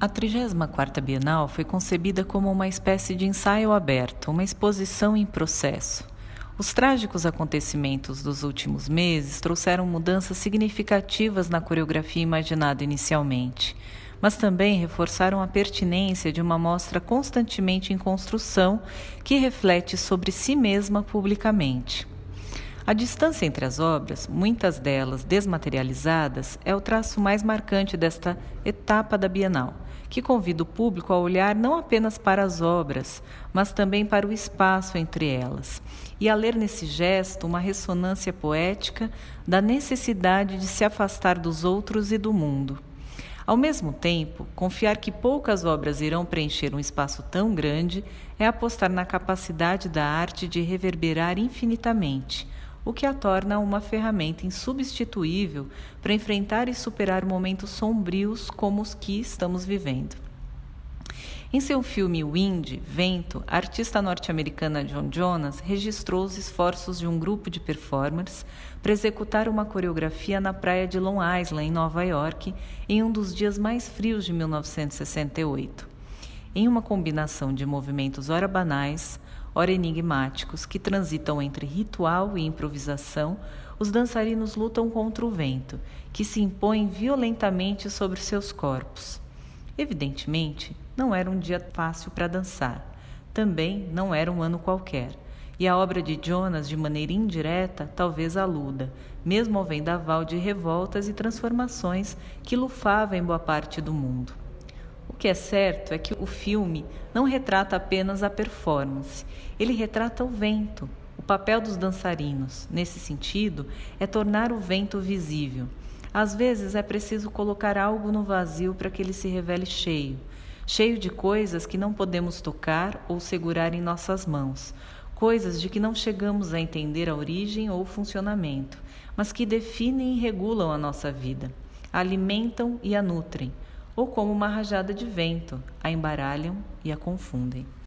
A 34ª Bienal foi concebida como uma espécie de ensaio aberto, uma exposição em processo. Os trágicos acontecimentos dos últimos meses trouxeram mudanças significativas na coreografia imaginada inicialmente, mas também reforçaram a pertinência de uma mostra constantemente em construção que reflete sobre si mesma publicamente. A distância entre as obras, muitas delas desmaterializadas, é o traço mais marcante desta etapa da Bienal, que convida o público a olhar não apenas para as obras, mas também para o espaço entre elas, e a ler nesse gesto uma ressonância poética da necessidade de se afastar dos outros e do mundo. Ao mesmo tempo, confiar que poucas obras irão preencher um espaço tão grande é apostar na capacidade da arte de reverberar infinitamente o que a torna uma ferramenta insubstituível para enfrentar e superar momentos sombrios como os que estamos vivendo. Em seu filme Wind, Vento, a artista norte-americana John Jonas registrou os esforços de um grupo de performers para executar uma coreografia na praia de Long Island, em Nova York, em um dos dias mais frios de 1968. Em uma combinação de movimentos ora banais, ora enigmáticos, que transitam entre ritual e improvisação, os dançarinos lutam contra o vento, que se impõe violentamente sobre seus corpos. Evidentemente, não era um dia fácil para dançar. Também não era um ano qualquer. E a obra de Jonas, de maneira indireta, talvez aluda, mesmo ao vendaval de revoltas e transformações que lufava em boa parte do mundo. Que é certo é que o filme não retrata apenas a performance, ele retrata o vento, o papel dos dançarinos. Nesse sentido, é tornar o vento visível. Às vezes é preciso colocar algo no vazio para que ele se revele cheio cheio de coisas que não podemos tocar ou segurar em nossas mãos, coisas de que não chegamos a entender a origem ou funcionamento, mas que definem e regulam a nossa vida, alimentam e a nutrem ou como uma rajada de vento, a embaralham e a confundem.